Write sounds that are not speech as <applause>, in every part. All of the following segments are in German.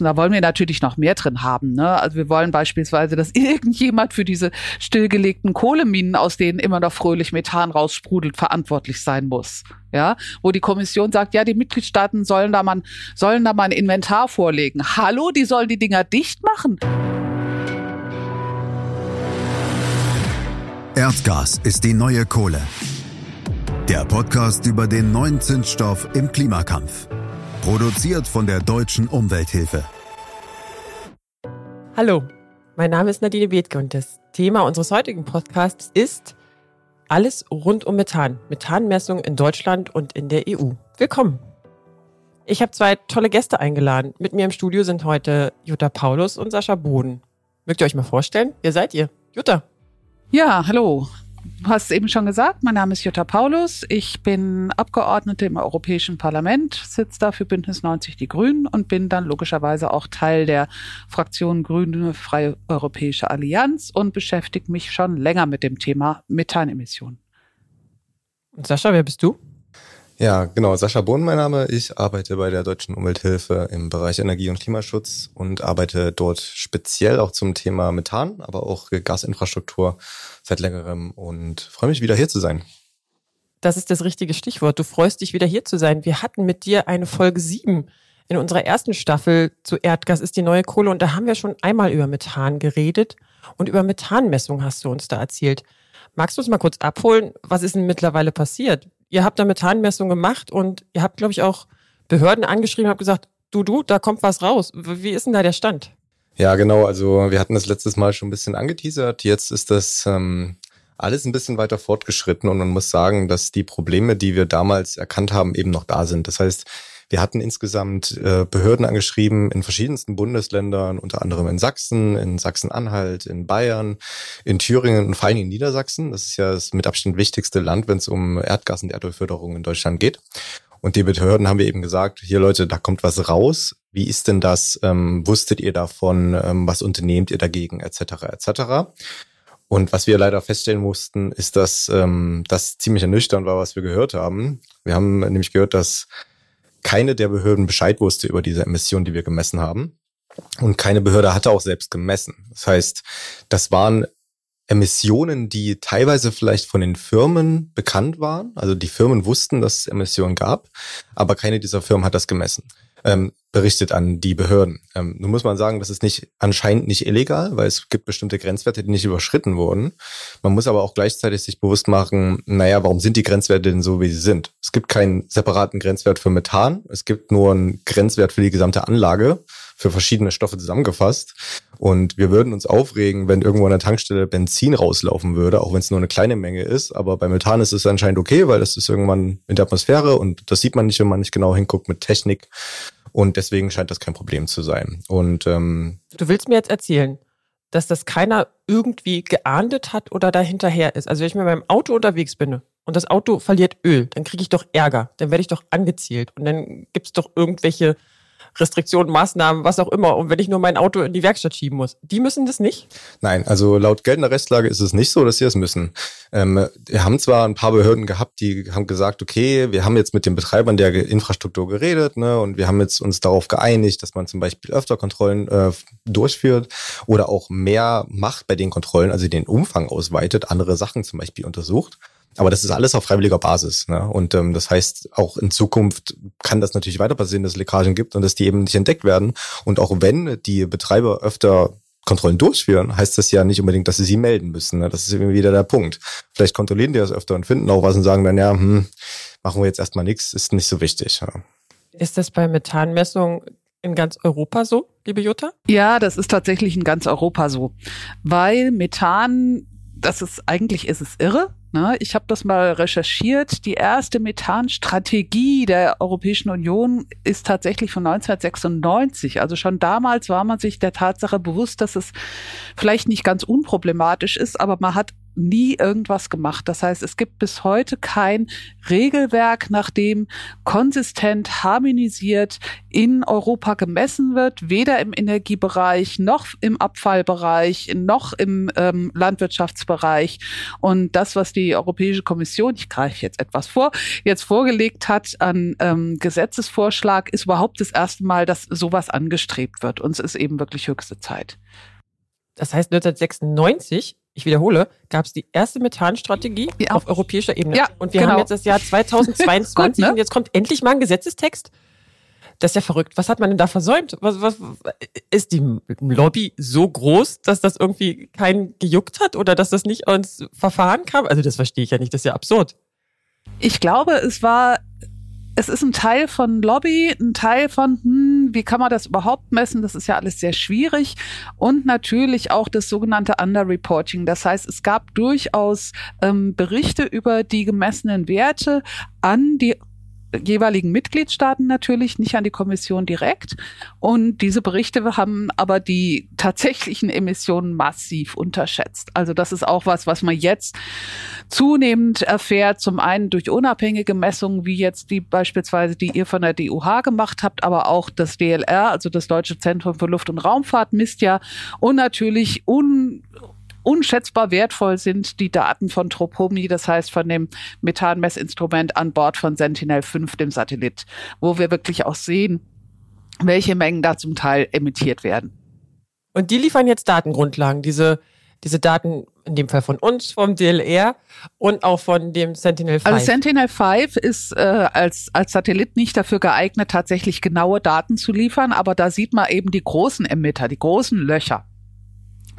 Da wollen wir natürlich noch mehr drin haben. Ne? Also wir wollen beispielsweise, dass <laughs> irgendjemand für diese stillgelegten Kohleminen, aus denen immer noch fröhlich Methan raussprudelt, verantwortlich sein muss. Ja, wo die Kommission sagt, ja, die Mitgliedstaaten sollen da mal, sollen da mal ein Inventar vorlegen. Hallo, die sollen die Dinger dicht machen. Erdgas ist die neue Kohle. Der Podcast über den neuen Zinsstoff im Klimakampf. Produziert von der Deutschen Umwelthilfe. Hallo, mein Name ist Nadine Bethke und das Thema unseres heutigen Podcasts ist alles rund um Methan. Methanmessung in Deutschland und in der EU. Willkommen. Ich habe zwei tolle Gäste eingeladen. Mit mir im Studio sind heute Jutta Paulus und Sascha Boden. Mögt ihr euch mal vorstellen? Wer seid ihr? Jutta. Ja, hallo. Du hast es eben schon gesagt, mein Name ist Jutta Paulus. Ich bin Abgeordnete im Europäischen Parlament, sitze da für Bündnis 90 Die Grünen und bin dann logischerweise auch Teil der Fraktion Grüne Freie Europäische Allianz und beschäftige mich schon länger mit dem Thema Methanemissionen. Sascha, wer bist du? Ja, genau. Sascha Bohn, mein Name. Ich arbeite bei der Deutschen Umwelthilfe im Bereich Energie- und Klimaschutz und arbeite dort speziell auch zum Thema Methan, aber auch Gasinfrastruktur seit längerem und freue mich wieder hier zu sein. Das ist das richtige Stichwort. Du freust dich wieder hier zu sein. Wir hatten mit dir eine Folge 7 in unserer ersten Staffel zu Erdgas ist die neue Kohle und da haben wir schon einmal über Methan geredet und über Methanmessung hast du uns da erzählt. Magst du uns mal kurz abholen? Was ist denn mittlerweile passiert? Ihr habt da Methanmessung gemacht und ihr habt, glaube ich, auch Behörden angeschrieben, habt gesagt, du, du, da kommt was raus. Wie ist denn da der Stand? Ja, genau. Also wir hatten das letztes Mal schon ein bisschen angeteasert. Jetzt ist das ähm, alles ein bisschen weiter fortgeschritten und man muss sagen, dass die Probleme, die wir damals erkannt haben, eben noch da sind. Das heißt, wir hatten insgesamt äh, Behörden angeschrieben in verschiedensten Bundesländern, unter anderem in Sachsen, in Sachsen-Anhalt, in Bayern, in Thüringen und vor allem in Niedersachsen. Das ist ja das mit Abstand wichtigste Land, wenn es um Erdgas- und Erdölförderung in Deutschland geht. Und die Behörden haben wir eben gesagt, hier Leute, da kommt was raus. Wie ist denn das? Ähm, wusstet ihr davon? Ähm, was unternehmt ihr dagegen? Etc. etc. Und was wir leider feststellen mussten, ist, dass ähm, das ziemlich ernüchternd war, was wir gehört haben. Wir haben nämlich gehört, dass keine der Behörden Bescheid wusste über diese Emissionen, die wir gemessen haben. Und keine Behörde hatte auch selbst gemessen. Das heißt, das waren Emissionen, die teilweise vielleicht von den Firmen bekannt waren. Also die Firmen wussten, dass es Emissionen gab, aber keine dieser Firmen hat das gemessen ähm, berichtet an die Behörden. Ähm, nun muss man sagen, das ist nicht anscheinend nicht illegal, weil es gibt bestimmte Grenzwerte, die nicht überschritten wurden. Man muss aber auch gleichzeitig sich bewusst machen, naja, warum sind die Grenzwerte denn so, wie sie sind? Es gibt keinen separaten Grenzwert für Methan, es gibt nur einen Grenzwert für die gesamte Anlage für verschiedene Stoffe zusammengefasst. Und wir würden uns aufregen, wenn irgendwo an der Tankstelle Benzin rauslaufen würde, auch wenn es nur eine kleine Menge ist. Aber bei Methan ist es anscheinend okay, weil das ist irgendwann in der Atmosphäre und das sieht man nicht, wenn man nicht genau hinguckt mit Technik. Und deswegen scheint das kein Problem zu sein. Und ähm, du willst mir jetzt erzählen, dass das keiner irgendwie geahndet hat oder dahinterher ist. Also wenn ich mit meinem Auto unterwegs bin und das Auto verliert Öl, dann kriege ich doch Ärger, dann werde ich doch angezielt und dann gibt es doch irgendwelche Restriktionen, Maßnahmen, was auch immer. Und wenn ich nur mein Auto in die Werkstatt schieben muss, die müssen das nicht? Nein, also laut geltender Rechtslage ist es nicht so, dass sie es müssen. Ähm, wir haben zwar ein paar Behörden gehabt, die haben gesagt, okay, wir haben jetzt mit den Betreibern der Infrastruktur geredet, ne, und wir haben jetzt uns darauf geeinigt, dass man zum Beispiel öfter Kontrollen äh, durchführt oder auch mehr macht bei den Kontrollen, also den Umfang ausweitet, andere Sachen zum Beispiel untersucht. Aber das ist alles auf freiwilliger Basis. Ne? Und ähm, das heißt, auch in Zukunft kann das natürlich weiter passieren, dass es Leckagen gibt und dass die eben nicht entdeckt werden. Und auch wenn die Betreiber öfter Kontrollen durchführen, heißt das ja nicht unbedingt, dass sie sie melden müssen. Ne? Das ist immer wieder der Punkt. Vielleicht kontrollieren die das öfter und finden auch was und sagen dann, ja, hm, machen wir jetzt erstmal nichts, ist nicht so wichtig. Ja. Ist das bei Methanmessungen in ganz Europa so, liebe Jutta? Ja, das ist tatsächlich in ganz Europa so. Weil Methan, das ist eigentlich ist es irre, Ne? Ich habe das mal recherchiert. Die erste Methanstrategie der Europäischen Union ist tatsächlich von 1996. Also schon damals war man sich der Tatsache bewusst, dass es vielleicht nicht ganz unproblematisch ist, aber man hat nie irgendwas gemacht. Das heißt, es gibt bis heute kein Regelwerk, nach dem konsistent harmonisiert in Europa gemessen wird, weder im Energiebereich noch im Abfallbereich noch im ähm, Landwirtschaftsbereich. Und das, was die Europäische Kommission, ich greife jetzt etwas vor, jetzt vorgelegt hat an ähm, Gesetzesvorschlag, ist überhaupt das erste Mal, dass sowas angestrebt wird. Und es ist eben wirklich höchste Zeit. Das heißt, 1996 ich wiederhole, gab es die erste Methanstrategie ja. auf europäischer Ebene. Ja, und wir genau. haben jetzt das Jahr 2022 <laughs> Gut, ne? und jetzt kommt endlich mal ein Gesetzestext. Das ist ja verrückt. Was hat man denn da versäumt? Was, was, ist die Lobby so groß, dass das irgendwie keinen gejuckt hat oder dass das nicht ins Verfahren kam? Also das verstehe ich ja nicht. Das ist ja absurd. Ich glaube, es war es ist ein Teil von Lobby, ein Teil von, hm, wie kann man das überhaupt messen? Das ist ja alles sehr schwierig. Und natürlich auch das sogenannte Underreporting. Das heißt, es gab durchaus ähm, Berichte über die gemessenen Werte an die jeweiligen Mitgliedstaaten natürlich, nicht an die Kommission direkt. Und diese Berichte haben aber die tatsächlichen Emissionen massiv unterschätzt. Also das ist auch was, was man jetzt zunehmend erfährt. Zum einen durch unabhängige Messungen, wie jetzt die beispielsweise, die ihr von der DUH gemacht habt, aber auch das DLR, also das Deutsche Zentrum für Luft- und Raumfahrt, misst ja und natürlich un unschätzbar wertvoll sind die Daten von Tropomi, das heißt von dem Methanmessinstrument an Bord von Sentinel-5, dem Satellit, wo wir wirklich auch sehen, welche Mengen da zum Teil emittiert werden. Und die liefern jetzt Datengrundlagen, diese, diese Daten in dem Fall von uns, vom DLR und auch von dem Sentinel-5. Also Sentinel-5 ist äh, als, als Satellit nicht dafür geeignet, tatsächlich genaue Daten zu liefern, aber da sieht man eben die großen Emitter, die großen Löcher.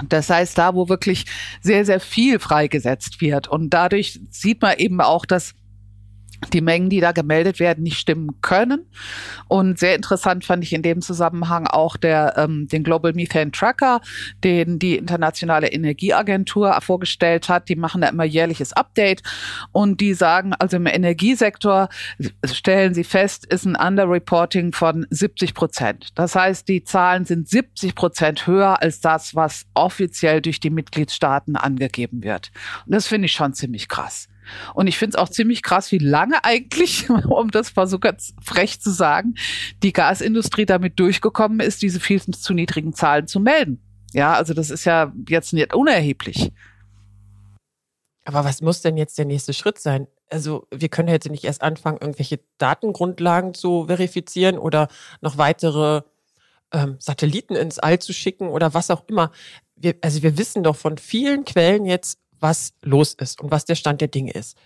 Das heißt, da, wo wirklich sehr, sehr viel freigesetzt wird. Und dadurch sieht man eben auch, dass die Mengen, die da gemeldet werden, nicht stimmen können. Und sehr interessant fand ich in dem Zusammenhang auch der, ähm, den Global Methane Tracker, den die Internationale Energieagentur vorgestellt hat. Die machen da immer jährliches Update und die sagen, also im Energiesektor stellen sie fest, ist ein Underreporting von 70 Prozent. Das heißt, die Zahlen sind 70 Prozent höher als das, was offiziell durch die Mitgliedstaaten angegeben wird. Und das finde ich schon ziemlich krass. Und ich finde es auch ziemlich krass, wie lange eigentlich, <laughs> um das mal so ganz frech zu sagen, die Gasindustrie damit durchgekommen ist, diese viel zu niedrigen Zahlen zu melden. Ja, also das ist ja jetzt nicht unerheblich. Aber was muss denn jetzt der nächste Schritt sein? Also wir können jetzt nicht erst anfangen, irgendwelche Datengrundlagen zu verifizieren oder noch weitere ähm, Satelliten ins All zu schicken oder was auch immer. Wir, also wir wissen doch von vielen Quellen jetzt, was los ist und was der Stand der Dinge ist.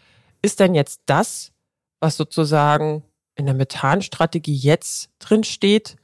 Ist denn jetzt das, was sozusagen in der Methanstrategie jetzt drin steht,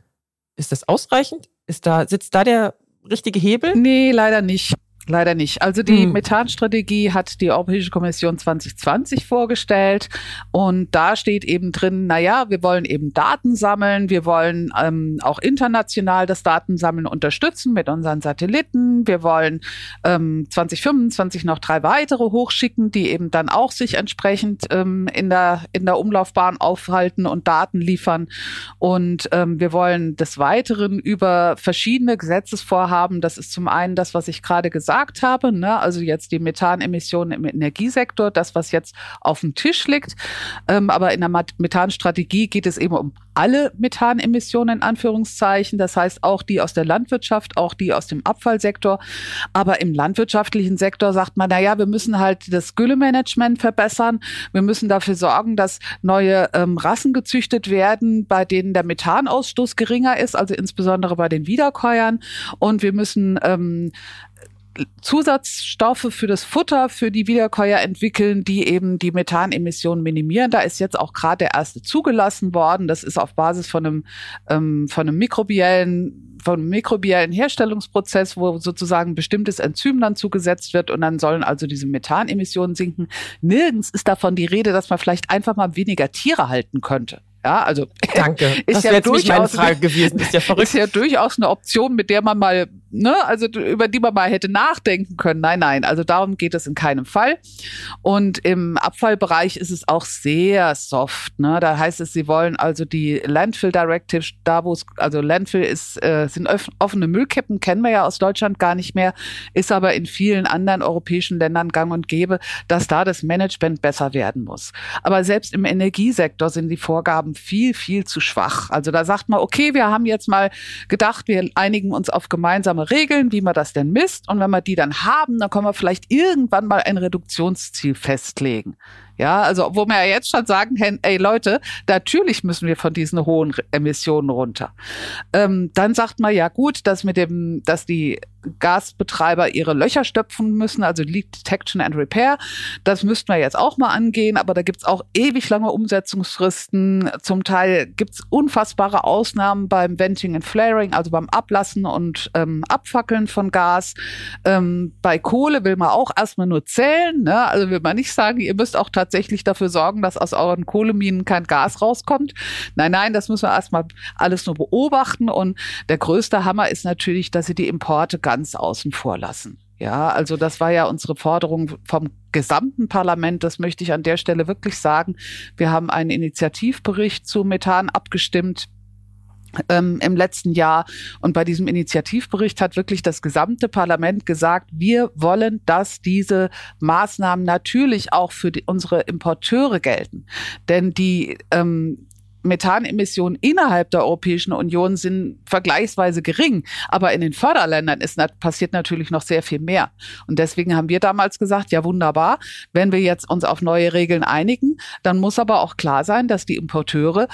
ist das ausreichend? Ist da, sitzt da der richtige Hebel? Nee, leider nicht. Leider nicht. Also die hm. Methanstrategie hat die Europäische Kommission 2020 vorgestellt und da steht eben drin, na ja, wir wollen eben Daten sammeln, wir wollen ähm, auch international das Datensammeln unterstützen mit unseren Satelliten, wir wollen ähm, 2025 noch drei weitere hochschicken, die eben dann auch sich entsprechend ähm, in der in der Umlaufbahn aufhalten und Daten liefern und ähm, wir wollen des Weiteren über verschiedene Gesetzesvorhaben, das ist zum einen das, was ich gerade gesagt gesagt habe, ne, also jetzt die Methanemissionen im Energiesektor, das, was jetzt auf dem Tisch liegt. Ähm, aber in der Methanstrategie geht es eben um alle Methanemissionen in Anführungszeichen. Das heißt auch die aus der Landwirtschaft, auch die aus dem Abfallsektor. Aber im landwirtschaftlichen Sektor sagt man, na ja, wir müssen halt das Güllemanagement verbessern. Wir müssen dafür sorgen, dass neue ähm, Rassen gezüchtet werden, bei denen der Methanausstoß geringer ist, also insbesondere bei den Wiederkäuern. Und wir müssen ähm, Zusatzstoffe für das Futter für die Wiederkäuer entwickeln, die eben die Methanemissionen minimieren. Da ist jetzt auch gerade der erste zugelassen worden. Das ist auf Basis von einem, ähm, von einem mikrobiellen von einem mikrobiellen Herstellungsprozess, wo sozusagen bestimmtes Enzym dann zugesetzt wird und dann sollen also diese Methanemissionen sinken. Nirgends ist davon die Rede, dass man vielleicht einfach mal weniger Tiere halten könnte. Ja, also danke. <laughs> Ist das ja durchaus meine Frage gewesen. Ist ja verrückt. <laughs> Ist ja durchaus eine Option, mit der man mal ne, also über die man mal hätte nachdenken können. Nein, nein, also darum geht es in keinem Fall. Und im Abfallbereich ist es auch sehr soft. Ne? Da heißt es, sie wollen also die Landfill Directive, da wo es, also Landfill ist, äh, sind offene Müllkippen, kennen wir ja aus Deutschland gar nicht mehr, ist aber in vielen anderen europäischen Ländern gang und gäbe, dass da das Management besser werden muss. Aber selbst im Energiesektor sind die Vorgaben viel, viel zu schwach. Also da sagt man, okay, wir haben jetzt mal gedacht, wir einigen uns auf gemeinsame Regeln, wie man das denn misst. Und wenn wir die dann haben, dann können wir vielleicht irgendwann mal ein Reduktionsziel festlegen. Ja, also wo wir ja jetzt schon sagen, ey Leute, natürlich müssen wir von diesen hohen Emissionen runter. Ähm, dann sagt man ja gut, dass mit dem, dass die Gasbetreiber ihre Löcher stöpfen müssen, also Leak Detection and Repair. Das müssten wir jetzt auch mal angehen, aber da gibt's auch ewig lange Umsetzungsfristen. Zum Teil gibt's unfassbare Ausnahmen beim Venting and Flaring, also beim Ablassen und ähm, Abfackeln von Gas. Ähm, bei Kohle will man auch erstmal nur zählen, ne? also will man nicht sagen, ihr müsst auch tatsächlich dafür sorgen, dass aus euren Kohleminen kein Gas rauskommt. Nein, nein, das müssen wir erstmal alles nur beobachten und der größte Hammer ist natürlich, dass sie die Importe ganz außen vor lassen. Ja, also das war ja unsere Forderung vom gesamten Parlament. Das möchte ich an der Stelle wirklich sagen. Wir haben einen Initiativbericht zu Methan abgestimmt ähm, im letzten Jahr. Und bei diesem Initiativbericht hat wirklich das gesamte Parlament gesagt, wir wollen, dass diese Maßnahmen natürlich auch für die, unsere Importeure gelten. Denn die ähm, Methanemissionen innerhalb der Europäischen Union sind vergleichsweise gering, aber in den Förderländern ist passiert natürlich noch sehr viel mehr. Und deswegen haben wir damals gesagt, ja wunderbar, wenn wir jetzt uns auf neue Regeln einigen, dann muss aber auch klar sein, dass die Importeure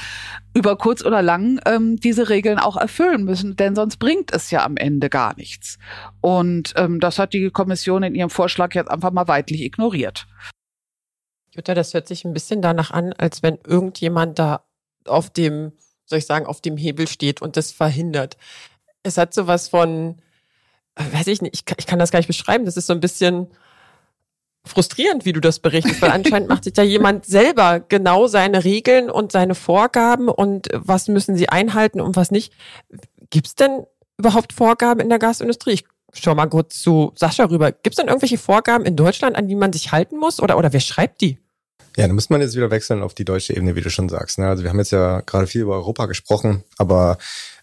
über kurz oder lang ähm, diese Regeln auch erfüllen müssen, denn sonst bringt es ja am Ende gar nichts. Und ähm, das hat die Kommission in ihrem Vorschlag jetzt einfach mal weitlich ignoriert. Jutta, das hört sich ein bisschen danach an, als wenn irgendjemand da auf dem, soll ich sagen, auf dem Hebel steht und das verhindert. Es hat sowas von, äh, weiß ich nicht, ich kann, ich kann das gar nicht beschreiben. Das ist so ein bisschen frustrierend, wie du das berichtest, weil <laughs> anscheinend macht sich da jemand selber genau seine Regeln und seine Vorgaben und was müssen sie einhalten und was nicht. Gibt es denn überhaupt Vorgaben in der Gasindustrie? Ich schau mal kurz zu Sascha rüber. Gibt es denn irgendwelche Vorgaben in Deutschland, an die man sich halten muss oder, oder wer schreibt die? Ja, dann muss man jetzt wieder wechseln auf die deutsche Ebene, wie du schon sagst. Ne? Also wir haben jetzt ja gerade viel über Europa gesprochen, aber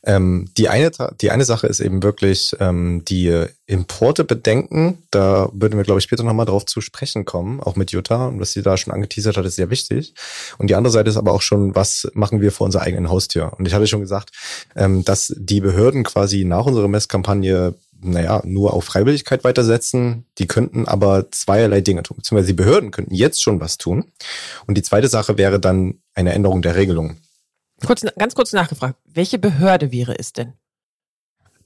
ähm, die, eine, die eine Sache ist eben wirklich ähm, die Importe bedenken. Da würden wir, glaube ich, später nochmal drauf zu sprechen kommen, auch mit Jutta. Und was sie da schon angeteasert hat, ist sehr wichtig. Und die andere Seite ist aber auch schon, was machen wir vor unserer eigenen Haustür? Und ich hatte schon gesagt, ähm, dass die Behörden quasi nach unserer Messkampagne naja, nur auf Freiwilligkeit weitersetzen. Die könnten aber zweierlei Dinge tun. Beziehungsweise die Behörden könnten jetzt schon was tun. Und die zweite Sache wäre dann eine Änderung der Regelung. Kurz, ganz kurz nachgefragt. Welche Behörde wäre es denn?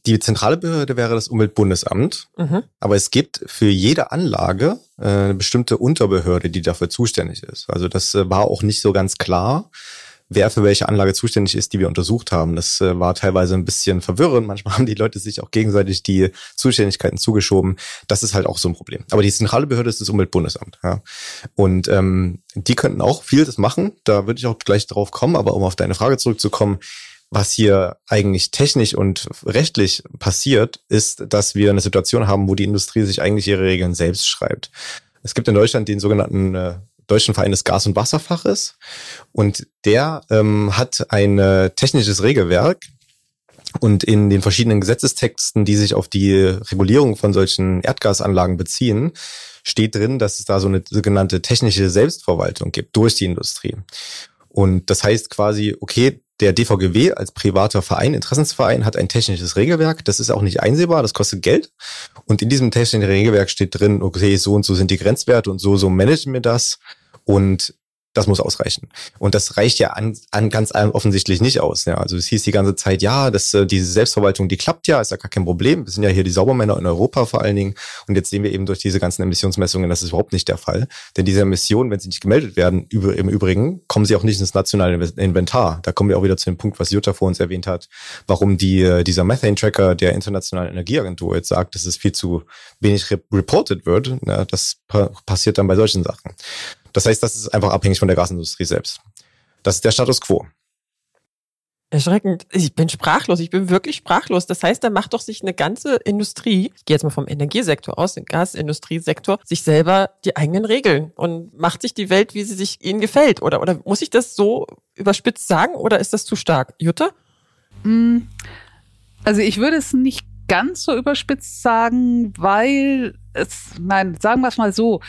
Die zentrale Behörde wäre das Umweltbundesamt. Mhm. Aber es gibt für jede Anlage äh, eine bestimmte Unterbehörde, die dafür zuständig ist. Also das äh, war auch nicht so ganz klar wer für welche Anlage zuständig ist, die wir untersucht haben. Das äh, war teilweise ein bisschen verwirrend. Manchmal haben die Leute sich auch gegenseitig die Zuständigkeiten zugeschoben. Das ist halt auch so ein Problem. Aber die zentrale Behörde ist das Umweltbundesamt. Ja. Und ähm, die könnten auch vieles machen. Da würde ich auch gleich drauf kommen. Aber um auf deine Frage zurückzukommen, was hier eigentlich technisch und rechtlich passiert, ist, dass wir eine Situation haben, wo die Industrie sich eigentlich ihre Regeln selbst schreibt. Es gibt in Deutschland den sogenannten äh, Deutschen Verein des Gas- und Wasserfaches. Und der ähm, hat ein äh, technisches Regelwerk, und in den verschiedenen Gesetzestexten, die sich auf die Regulierung von solchen Erdgasanlagen beziehen, steht drin, dass es da so eine sogenannte technische Selbstverwaltung gibt durch die Industrie. Und das heißt quasi, okay, der DVGW als privater Verein, Interessensverein, hat ein technisches Regelwerk. Das ist auch nicht einsehbar, das kostet Geld. Und in diesem technischen Regelwerk steht drin, okay, so und so sind die Grenzwerte und so, so managen wir das. Und das muss ausreichen. Und das reicht ja an, an ganz offensichtlich nicht aus. Ja. Also es hieß die ganze Zeit, ja, dass äh, diese Selbstverwaltung, die klappt ja, ist ja gar kein Problem. Wir sind ja hier die Saubermänner in Europa vor allen Dingen. Und jetzt sehen wir eben durch diese ganzen Emissionsmessungen, das ist überhaupt nicht der Fall. Denn diese Emissionen, wenn sie nicht gemeldet werden, über, im Übrigen, kommen sie auch nicht ins nationale Inventar. Da kommen wir auch wieder zu dem Punkt, was Jutta vor uns erwähnt hat, warum die, äh, dieser Methane-Tracker der Internationalen Energieagentur jetzt sagt, dass es viel zu wenig reported wird. Ja, das passiert dann bei solchen Sachen. Das heißt, das ist einfach abhängig von der Gasindustrie selbst. Das ist der Status quo. Erschreckend. Ich bin sprachlos. Ich bin wirklich sprachlos. Das heißt, da macht doch sich eine ganze Industrie, ich gehe jetzt mal vom Energiesektor aus, den Gasindustriesektor, sich selber die eigenen Regeln und macht sich die Welt, wie sie sich ihnen gefällt. Oder, oder muss ich das so überspitzt sagen oder ist das zu stark? Jutta? Mm, also ich würde es nicht ganz so überspitzt sagen, weil es, nein, sagen wir es mal so,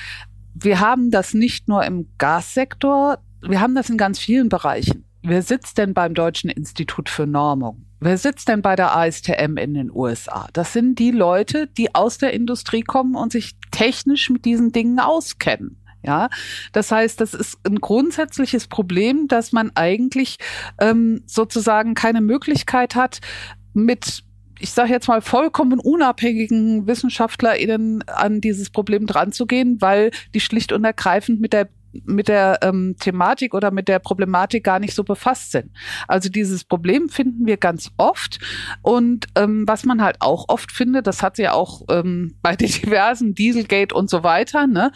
wir haben das nicht nur im Gassektor, wir haben das in ganz vielen Bereichen. Wer sitzt denn beim Deutschen Institut für Normung? Wer sitzt denn bei der ASTM in den USA? Das sind die Leute, die aus der Industrie kommen und sich technisch mit diesen Dingen auskennen. Ja, das heißt, das ist ein grundsätzliches Problem, dass man eigentlich ähm, sozusagen keine Möglichkeit hat, mit ich sage jetzt mal, vollkommen unabhängigen WissenschaftlerInnen an dieses Problem dranzugehen, weil die schlicht und ergreifend mit der mit der ähm, Thematik oder mit der Problematik gar nicht so befasst sind. Also dieses Problem finden wir ganz oft und ähm, was man halt auch oft findet, das hat ja auch ähm, <laughs> bei den diversen Dieselgate und so weiter, ne,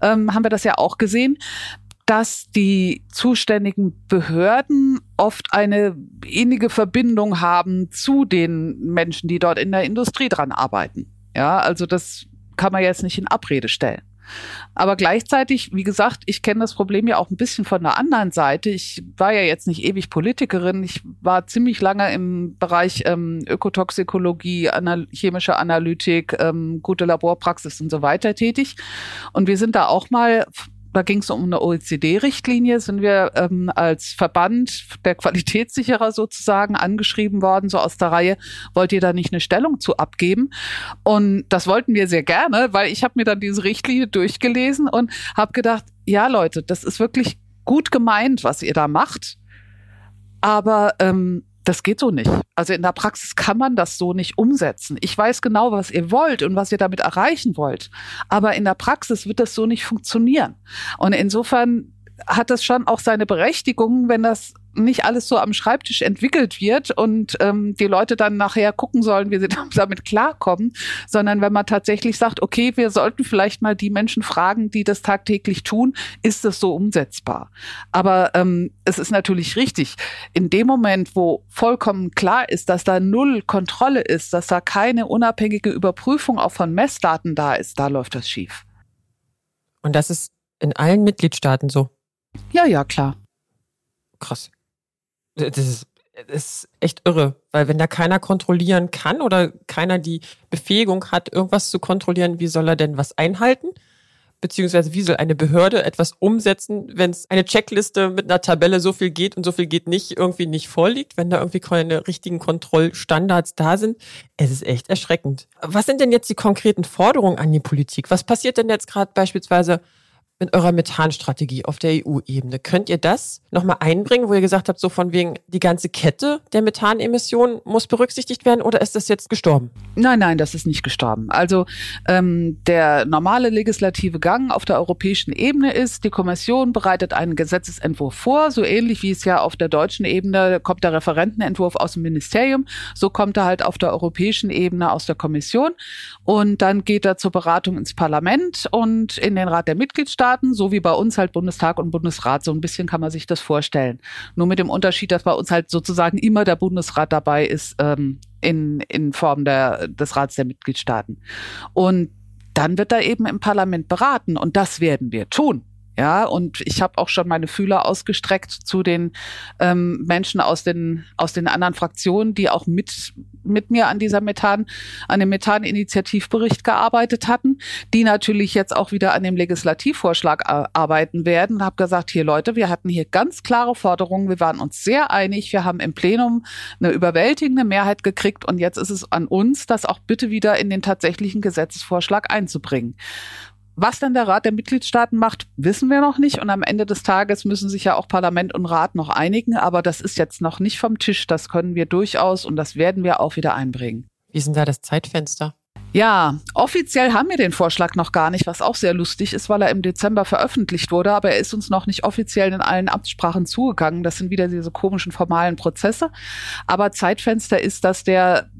ähm, haben wir das ja auch gesehen, dass die zuständigen Behörden oft eine innige Verbindung haben zu den Menschen, die dort in der Industrie dran arbeiten. Ja, also das kann man jetzt nicht in Abrede stellen. Aber gleichzeitig, wie gesagt, ich kenne das Problem ja auch ein bisschen von der anderen Seite. Ich war ja jetzt nicht ewig Politikerin. Ich war ziemlich lange im Bereich ähm, Ökotoxikologie, anal chemische Analytik, ähm, gute Laborpraxis und so weiter tätig. Und wir sind da auch mal da ging es um eine OECD-Richtlinie, sind wir ähm, als Verband der Qualitätssicherer sozusagen angeschrieben worden, so aus der Reihe, wollt ihr da nicht eine Stellung zu abgeben? Und das wollten wir sehr gerne, weil ich habe mir dann diese Richtlinie durchgelesen und habe gedacht, ja Leute, das ist wirklich gut gemeint, was ihr da macht. Aber ähm, das geht so nicht. Also in der Praxis kann man das so nicht umsetzen. Ich weiß genau, was ihr wollt und was ihr damit erreichen wollt. Aber in der Praxis wird das so nicht funktionieren. Und insofern hat das schon auch seine Berechtigung, wenn das nicht alles so am Schreibtisch entwickelt wird und ähm, die Leute dann nachher gucken sollen, wie sie <laughs> damit klarkommen, sondern wenn man tatsächlich sagt, okay, wir sollten vielleicht mal die Menschen fragen, die das tagtäglich tun, ist das so umsetzbar? Aber ähm, es ist natürlich richtig, in dem Moment, wo vollkommen klar ist, dass da null Kontrolle ist, dass da keine unabhängige Überprüfung auch von Messdaten da ist, da läuft das schief. Und das ist in allen Mitgliedstaaten so. Ja, ja, klar. Krass. Das ist, das ist echt irre, weil wenn da keiner kontrollieren kann oder keiner die Befähigung hat, irgendwas zu kontrollieren, wie soll er denn was einhalten? Beziehungsweise wie soll eine Behörde etwas umsetzen, wenn es eine Checkliste mit einer Tabelle so viel geht und so viel geht nicht, irgendwie nicht vorliegt, wenn da irgendwie keine richtigen Kontrollstandards da sind? Es ist echt erschreckend. Was sind denn jetzt die konkreten Forderungen an die Politik? Was passiert denn jetzt gerade beispielsweise mit eurer Methanstrategie auf der EU-Ebene. Könnt ihr das nochmal einbringen, wo ihr gesagt habt, so von wegen, die ganze Kette der Methanemissionen muss berücksichtigt werden oder ist das jetzt gestorben? Nein, nein, das ist nicht gestorben. Also ähm, der normale legislative Gang auf der europäischen Ebene ist, die Kommission bereitet einen Gesetzesentwurf vor, so ähnlich wie es ja auf der deutschen Ebene kommt der Referentenentwurf aus dem Ministerium, so kommt er halt auf der europäischen Ebene aus der Kommission und dann geht er zur Beratung ins Parlament und in den Rat der Mitgliedstaaten Mitgliedstaaten, so wie bei uns halt Bundestag und Bundesrat. So ein bisschen kann man sich das vorstellen. Nur mit dem Unterschied, dass bei uns halt sozusagen immer der Bundesrat dabei ist ähm, in, in Form der, des Rats der Mitgliedstaaten. Und dann wird da eben im Parlament beraten und das werden wir tun. Ja, und ich habe auch schon meine Fühler ausgestreckt zu den ähm, Menschen aus den aus den anderen Fraktionen, die auch mit mit mir an dieser Methan an dem Methan-Initiativbericht gearbeitet hatten, die natürlich jetzt auch wieder an dem Legislativvorschlag arbeiten werden. Und habe gesagt, hier Leute, wir hatten hier ganz klare Forderungen, wir waren uns sehr einig, wir haben im Plenum eine überwältigende Mehrheit gekriegt und jetzt ist es an uns, das auch bitte wieder in den tatsächlichen Gesetzesvorschlag einzubringen. Was dann der Rat der Mitgliedstaaten macht, wissen wir noch nicht. Und am Ende des Tages müssen sich ja auch Parlament und Rat noch einigen. Aber das ist jetzt noch nicht vom Tisch. Das können wir durchaus und das werden wir auch wieder einbringen. Wie ist denn da das Zeitfenster? Ja, offiziell haben wir den Vorschlag noch gar nicht, was auch sehr lustig ist, weil er im Dezember veröffentlicht wurde, aber er ist uns noch nicht offiziell in allen Amtssprachen zugegangen. Das sind wieder diese komischen formalen Prozesse. Aber Zeitfenster ist, dass der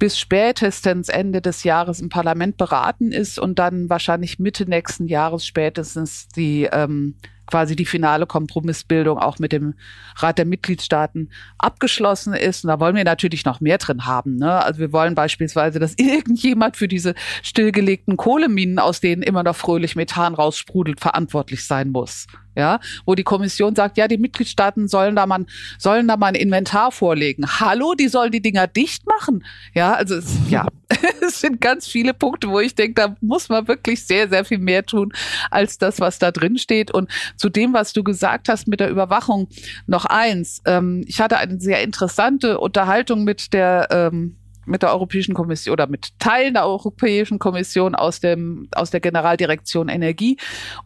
bis spätestens Ende des Jahres im Parlament beraten ist und dann wahrscheinlich Mitte nächsten Jahres spätestens die ähm, quasi die finale Kompromissbildung auch mit dem Rat der Mitgliedstaaten abgeschlossen ist. Und da wollen wir natürlich noch mehr drin haben. Ne? Also wir wollen beispielsweise, dass <laughs> irgendjemand für diese stillgelegten Kohleminen, aus denen immer noch fröhlich Methan raussprudelt, verantwortlich sein muss ja, wo die Kommission sagt, ja, die Mitgliedstaaten sollen da mal, sollen da mal ein Inventar vorlegen. Hallo, die sollen die Dinger dicht machen. Ja, also es, ja, <laughs> es sind ganz viele Punkte, wo ich denke, da muss man wirklich sehr, sehr viel mehr tun als das, was da drin steht. Und zu dem, was du gesagt hast mit der Überwachung, noch eins. Ähm, ich hatte eine sehr interessante Unterhaltung mit der ähm, mit der Europäischen Kommission oder mit Teilen der Europäischen Kommission aus dem aus der Generaldirektion Energie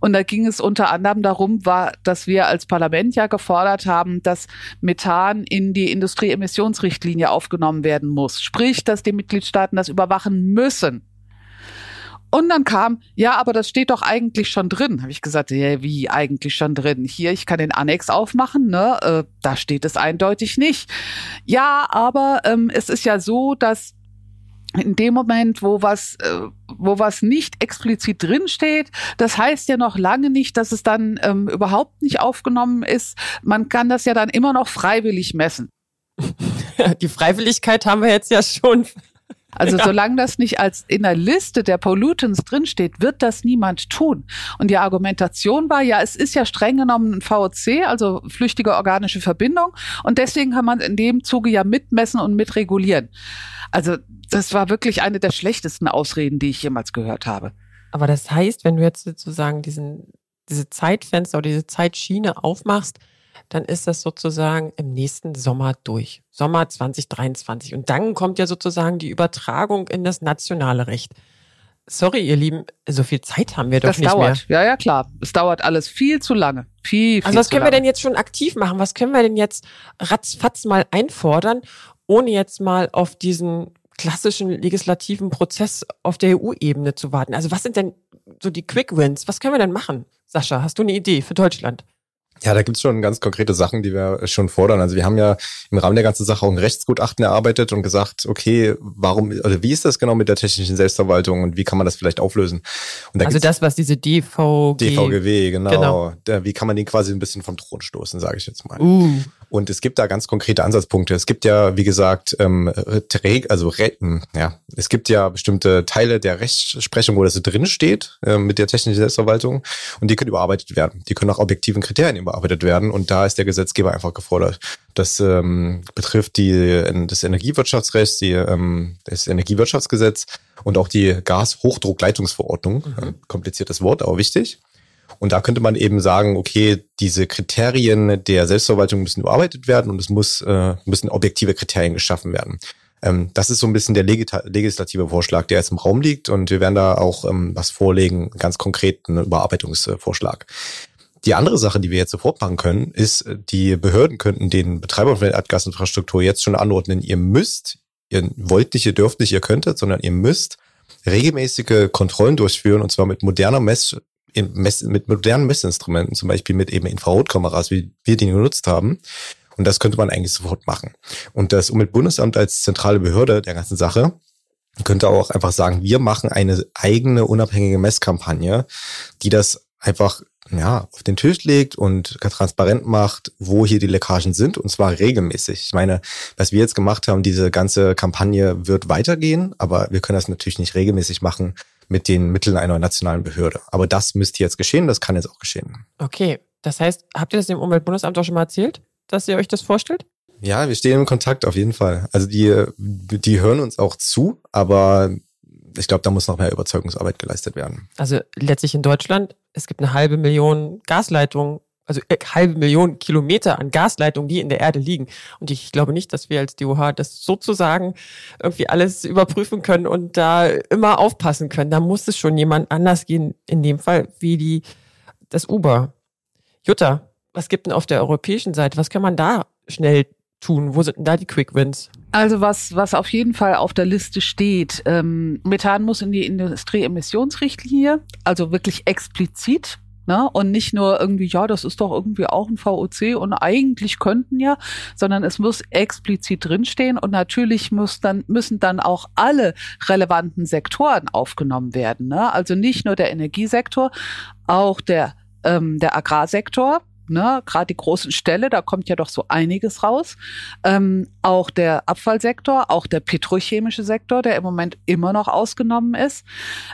und da ging es unter anderem darum, war, dass wir als Parlament ja gefordert haben, dass Methan in die Industrieemissionsrichtlinie aufgenommen werden muss, sprich, dass die Mitgliedstaaten das überwachen müssen. Und dann kam, ja, aber das steht doch eigentlich schon drin. Habe ich gesagt, ja, wie eigentlich schon drin? Hier, ich kann den Annex aufmachen, ne? Äh, da steht es eindeutig nicht. Ja, aber ähm, es ist ja so, dass in dem Moment, wo was, äh, wo was nicht explizit drinsteht, das heißt ja noch lange nicht, dass es dann ähm, überhaupt nicht aufgenommen ist. Man kann das ja dann immer noch freiwillig messen. <laughs> Die Freiwilligkeit haben wir jetzt ja schon also ja. solange das nicht als in der Liste der Pollutants drinsteht, wird das niemand tun. Und die Argumentation war ja, es ist ja streng genommen ein VOC, also flüchtige organische Verbindung. Und deswegen kann man in dem Zuge ja mitmessen und mitregulieren. Also das war wirklich eine der schlechtesten Ausreden, die ich jemals gehört habe. Aber das heißt, wenn du jetzt sozusagen diesen, diese Zeitfenster oder diese Zeitschiene aufmachst, dann ist das sozusagen im nächsten Sommer durch. Sommer 2023. Und dann kommt ja sozusagen die Übertragung in das nationale Recht. Sorry, ihr Lieben, so viel Zeit haben wir doch das nicht dauert. mehr. Ja, ja, klar. Es dauert alles viel zu lange. Viel, viel Also was können lange. wir denn jetzt schon aktiv machen? Was können wir denn jetzt ratzfatz mal einfordern, ohne jetzt mal auf diesen klassischen legislativen Prozess auf der EU-Ebene zu warten? Also was sind denn so die Quick Wins? Was können wir denn machen? Sascha, hast du eine Idee für Deutschland? Ja, da gibt's schon ganz konkrete Sachen, die wir schon fordern. Also wir haben ja im Rahmen der ganzen Sache auch ein Rechtsgutachten erarbeitet und gesagt, okay, warum, also wie ist das genau mit der technischen Selbstverwaltung und wie kann man das vielleicht auflösen? Und da also das, was diese DVG DVGW, genau. genau. Da, wie kann man den quasi ein bisschen vom Thron stoßen, sage ich jetzt mal. Uh. Und es gibt da ganz konkrete Ansatzpunkte. Es gibt ja, wie gesagt, ähm, also hm, ja, es gibt ja bestimmte Teile der Rechtsprechung, wo das drin steht äh, mit der technischen Selbstverwaltung und die können überarbeitet werden. Die können nach objektiven Kriterien überarbeitet werden und da ist der Gesetzgeber einfach gefordert. Das ähm, betrifft die, das Energiewirtschaftsrecht, die, ähm, das Energiewirtschaftsgesetz und auch die Gashochdruckleitungsverordnung. Mhm. Kompliziertes Wort, aber wichtig. Und da könnte man eben sagen, okay, diese Kriterien der Selbstverwaltung müssen überarbeitet werden und es muss, äh, müssen objektive Kriterien geschaffen werden. Ähm, das ist so ein bisschen der legislative Vorschlag, der jetzt im Raum liegt und wir werden da auch ähm, was vorlegen, ganz konkreten Überarbeitungsvorschlag. Die andere Sache, die wir jetzt sofort machen können, ist, die Behörden könnten den Betreibern von der Erdgasinfrastruktur jetzt schon anordnen, ihr müsst, ihr wollt nicht, ihr dürft nicht, ihr könntet, sondern ihr müsst regelmäßige Kontrollen durchführen und zwar mit moderner Mess mit modernen Messinstrumenten, zum Beispiel mit eben Infrarotkameras, wie wir die genutzt haben. Und das könnte man eigentlich sofort machen. Und das Umweltbundesamt als zentrale Behörde der ganzen Sache könnte auch einfach sagen, wir machen eine eigene unabhängige Messkampagne, die das einfach ja, auf den Tisch legt und transparent macht, wo hier die Leckagen sind, und zwar regelmäßig. Ich meine, was wir jetzt gemacht haben, diese ganze Kampagne wird weitergehen, aber wir können das natürlich nicht regelmäßig machen mit den Mitteln einer nationalen Behörde. Aber das müsste jetzt geschehen, das kann jetzt auch geschehen. Okay, das heißt, habt ihr das dem Umweltbundesamt auch schon mal erzählt, dass ihr euch das vorstellt? Ja, wir stehen im Kontakt auf jeden Fall. Also die, die hören uns auch zu, aber ich glaube, da muss noch mehr Überzeugungsarbeit geleistet werden. Also letztlich in Deutschland, es gibt eine halbe Million Gasleitungen also äh, halbe Million Kilometer an Gasleitungen, die in der Erde liegen. Und ich glaube nicht, dass wir als DOH das sozusagen irgendwie alles überprüfen können und da immer aufpassen können. Da muss es schon jemand anders gehen, in dem Fall wie die, das Uber. Jutta, was gibt denn auf der europäischen Seite? Was kann man da schnell tun? Wo sind denn da die Quick Wins? Also was, was auf jeden Fall auf der Liste steht, ähm, Methan muss in die Industrieemissionsrichtlinie, also wirklich explizit Ne? Und nicht nur irgendwie, ja, das ist doch irgendwie auch ein VOC und eigentlich könnten ja, sondern es muss explizit drinstehen und natürlich muss dann, müssen dann auch alle relevanten Sektoren aufgenommen werden. Ne? Also nicht nur der Energiesektor, auch der ähm, der Agrarsektor, ne, gerade die großen Ställe, da kommt ja doch so einiges raus. Ähm, auch der Abfallsektor, auch der petrochemische Sektor, der im Moment immer noch ausgenommen ist.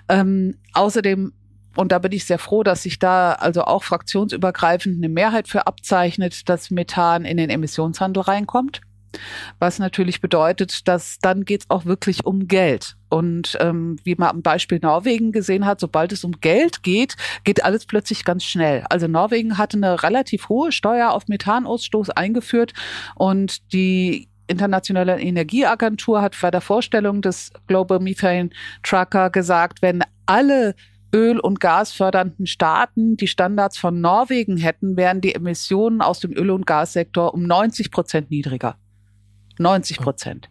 Ähm, außerdem und da bin ich sehr froh, dass sich da also auch fraktionsübergreifend eine Mehrheit für abzeichnet, dass Methan in den Emissionshandel reinkommt. Was natürlich bedeutet, dass dann geht es auch wirklich um Geld. Und ähm, wie man am Beispiel Norwegen gesehen hat, sobald es um Geld geht, geht alles plötzlich ganz schnell. Also Norwegen hatte eine relativ hohe Steuer auf Methanausstoß eingeführt und die Internationale Energieagentur hat bei der Vorstellung des Global Methane Tracker gesagt, wenn alle Öl- und Gasfördernden Staaten die Standards von Norwegen hätten, wären die Emissionen aus dem Öl- und Gassektor um 90 Prozent niedriger. 90 Prozent.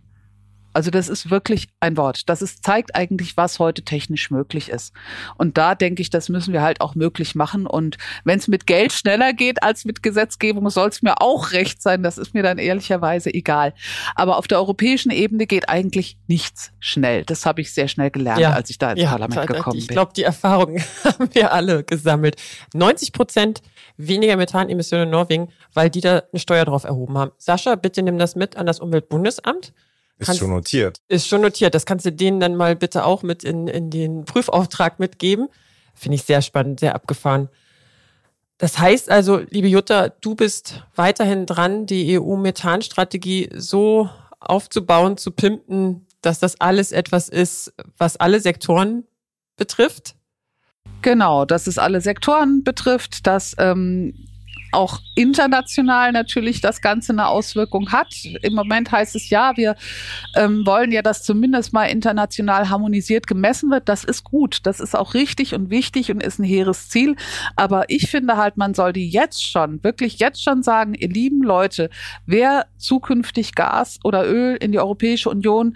Also das ist wirklich ein Wort. Das ist, zeigt eigentlich, was heute technisch möglich ist. Und da denke ich, das müssen wir halt auch möglich machen. Und wenn es mit Geld schneller geht als mit Gesetzgebung, soll es mir auch recht sein. Das ist mir dann ehrlicherweise egal. Aber auf der europäischen Ebene geht eigentlich nichts schnell. Das habe ich sehr schnell gelernt, ja. als ich da ins ja, Parlament gekommen bin. Ich glaube, die Erfahrung <laughs> haben wir alle gesammelt. 90 Prozent weniger Methanemissionen in Norwegen, weil die da eine Steuer drauf erhoben haben. Sascha, bitte nimm das mit an das Umweltbundesamt. Ist schon notiert. Ist schon notiert. Das kannst du denen dann mal bitte auch mit in, in den Prüfauftrag mitgeben. Finde ich sehr spannend, sehr abgefahren. Das heißt also, liebe Jutta, du bist weiterhin dran, die EU-Methan-Strategie so aufzubauen, zu pimpen, dass das alles etwas ist, was alle Sektoren betrifft? Genau, dass es alle Sektoren betrifft, dass ähm, auch international natürlich das Ganze eine Auswirkung hat. Im Moment heißt es ja, wir ähm, wollen ja, dass zumindest mal international harmonisiert gemessen wird. Das ist gut, das ist auch richtig und wichtig und ist ein hehres Ziel. Aber ich finde halt, man soll die jetzt schon, wirklich jetzt schon sagen, ihr lieben Leute, wer zukünftig Gas oder Öl in die Europäische Union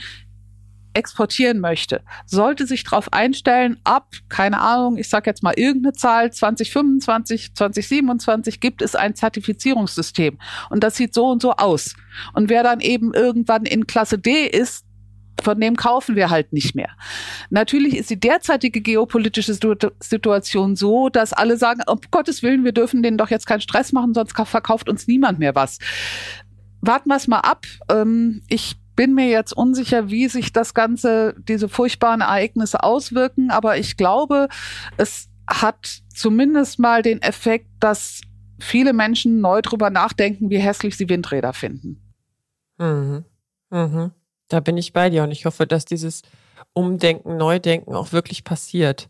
exportieren möchte, sollte sich darauf einstellen, ab, keine Ahnung, ich sage jetzt mal irgendeine Zahl, 2025, 2027 gibt es ein Zertifizierungssystem. Und das sieht so und so aus. Und wer dann eben irgendwann in Klasse D ist, von dem kaufen wir halt nicht mehr. Natürlich ist die derzeitige geopolitische Situation so, dass alle sagen, um Gottes Willen, wir dürfen denen doch jetzt keinen Stress machen, sonst verkauft uns niemand mehr was. Warten wir es mal ab. Ähm, ich bin mir jetzt unsicher, wie sich das Ganze, diese furchtbaren Ereignisse auswirken, aber ich glaube, es hat zumindest mal den Effekt, dass viele Menschen neu drüber nachdenken, wie hässlich sie Windräder finden. Mhm. Mhm. Da bin ich bei dir und ich hoffe, dass dieses Umdenken, Neudenken auch wirklich passiert.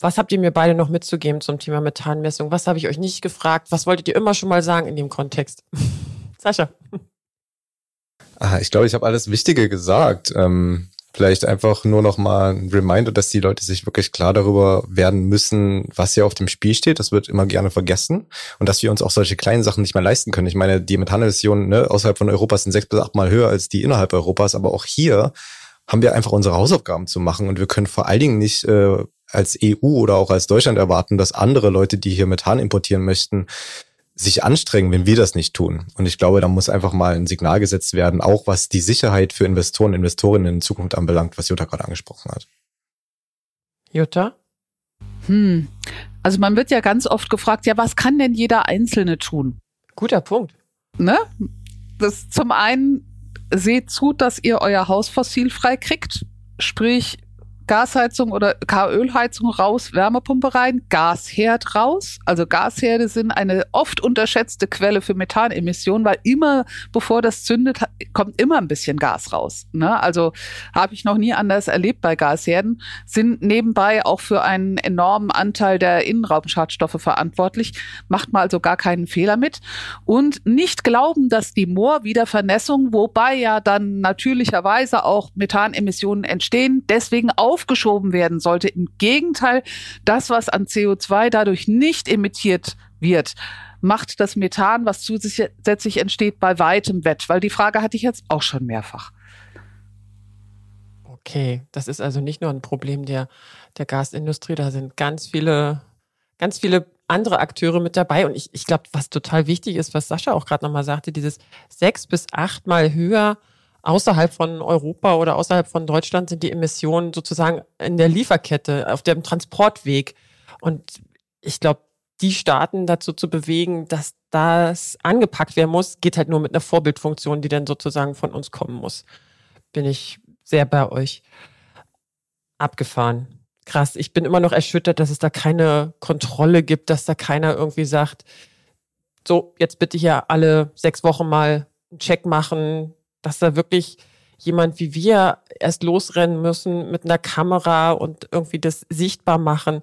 Was habt ihr mir beide noch mitzugeben zum Thema Methanmessung? Was habe ich euch nicht gefragt? Was wolltet ihr immer schon mal sagen in dem Kontext? <laughs> Sascha. Ah, ich glaube, ich habe alles Wichtige gesagt. Ähm, vielleicht einfach nur noch mal ein Reminder, dass die Leute sich wirklich klar darüber werden müssen, was hier auf dem Spiel steht. Das wird immer gerne vergessen. Und dass wir uns auch solche kleinen Sachen nicht mehr leisten können. Ich meine, die Methanemissionen ne, außerhalb von Europa sind sechs bis acht Mal höher als die innerhalb Europas. Aber auch hier haben wir einfach unsere Hausaufgaben zu machen. Und wir können vor allen Dingen nicht äh, als EU oder auch als Deutschland erwarten, dass andere Leute, die hier Methan importieren möchten, sich anstrengen, wenn wir das nicht tun. Und ich glaube, da muss einfach mal ein Signal gesetzt werden, auch was die Sicherheit für Investoren, Investorinnen in Zukunft anbelangt, was Jutta gerade angesprochen hat. Jutta? Hm. Also man wird ja ganz oft gefragt, ja, was kann denn jeder Einzelne tun? Guter Punkt. Ne? Das zum einen seht zu, dass ihr euer Haus fossilfrei kriegt. Sprich, Gasheizung oder Ölheizung raus, Wärmepumpe rein, Gasherd raus. Also Gasherde sind eine oft unterschätzte Quelle für Methanemissionen, weil immer, bevor das zündet, kommt immer ein bisschen Gas raus. Ne? Also habe ich noch nie anders erlebt bei Gasherden, sind nebenbei auch für einen enormen Anteil der Innenraumschadstoffe verantwortlich. Macht mal also gar keinen Fehler mit. Und nicht glauben, dass die Moorwiedervernässung, wobei ja dann natürlicherweise auch Methanemissionen entstehen, deswegen auch aufgeschoben werden sollte. Im Gegenteil, das, was an CO2 dadurch nicht emittiert wird, macht das Methan, was zusätzlich entsteht, bei weitem wett. Weil die Frage hatte ich jetzt auch schon mehrfach. Okay, das ist also nicht nur ein Problem der, der Gasindustrie, da sind ganz viele, ganz viele andere Akteure mit dabei. Und ich, ich glaube, was total wichtig ist, was Sascha auch gerade nochmal sagte, dieses sechs bis achtmal höher außerhalb von Europa oder außerhalb von Deutschland sind die Emissionen sozusagen in der Lieferkette, auf dem Transportweg. Und ich glaube, die Staaten dazu zu bewegen, dass das angepackt werden muss, geht halt nur mit einer Vorbildfunktion, die dann sozusagen von uns kommen muss. Bin ich sehr bei euch abgefahren. Krass. Ich bin immer noch erschüttert, dass es da keine Kontrolle gibt, dass da keiner irgendwie sagt, so, jetzt bitte hier alle sechs Wochen mal einen Check machen, dass da wirklich jemand wie wir erst losrennen müssen mit einer Kamera und irgendwie das sichtbar machen.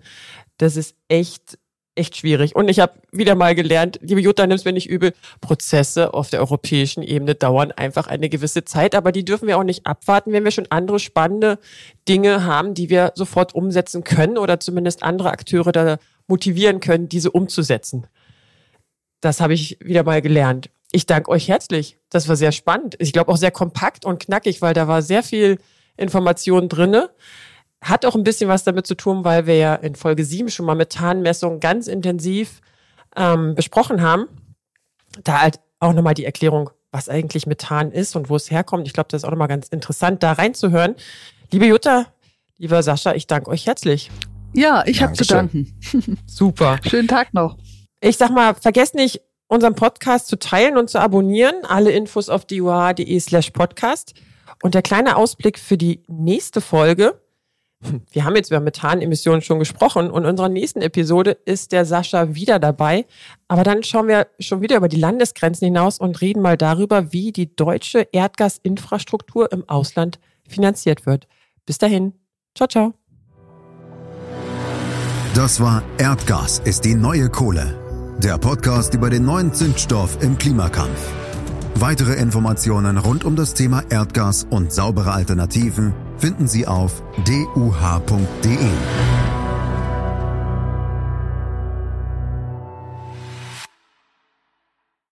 Das ist echt echt schwierig. Und ich habe wieder mal gelernt, liebe Jutta, nimm's mir nicht übel, Prozesse auf der europäischen Ebene dauern einfach eine gewisse Zeit, aber die dürfen wir auch nicht abwarten, wenn wir schon andere spannende Dinge haben, die wir sofort umsetzen können oder zumindest andere Akteure da motivieren können, diese umzusetzen. Das habe ich wieder mal gelernt. Ich danke euch herzlich. Das war sehr spannend. Ich glaube auch sehr kompakt und knackig, weil da war sehr viel Information drinne. Hat auch ein bisschen was damit zu tun, weil wir ja in Folge 7 schon mal Methanmessungen ganz intensiv ähm, besprochen haben. Da halt auch nochmal die Erklärung, was eigentlich Methan ist und wo es herkommt. Ich glaube, das ist auch nochmal ganz interessant, da reinzuhören. Liebe Jutta, lieber Sascha, ich danke euch herzlich. Ja, ich habe zu danken. <laughs> Super. Schönen Tag noch. Ich sag mal, vergesst nicht, unseren Podcast zu teilen und zu abonnieren. Alle Infos auf diuh.de slash podcast. Und der kleine Ausblick für die nächste Folge wir haben jetzt über Methanemissionen schon gesprochen und in unserer nächsten Episode ist der Sascha wieder dabei. Aber dann schauen wir schon wieder über die Landesgrenzen hinaus und reden mal darüber, wie die deutsche Erdgasinfrastruktur im Ausland finanziert wird. Bis dahin. Ciao, ciao. Das war Erdgas ist die neue Kohle. Der Podcast über den neuen Zündstoff im Klimakampf. Weitere Informationen rund um das Thema Erdgas und saubere Alternativen finden Sie auf duh.de.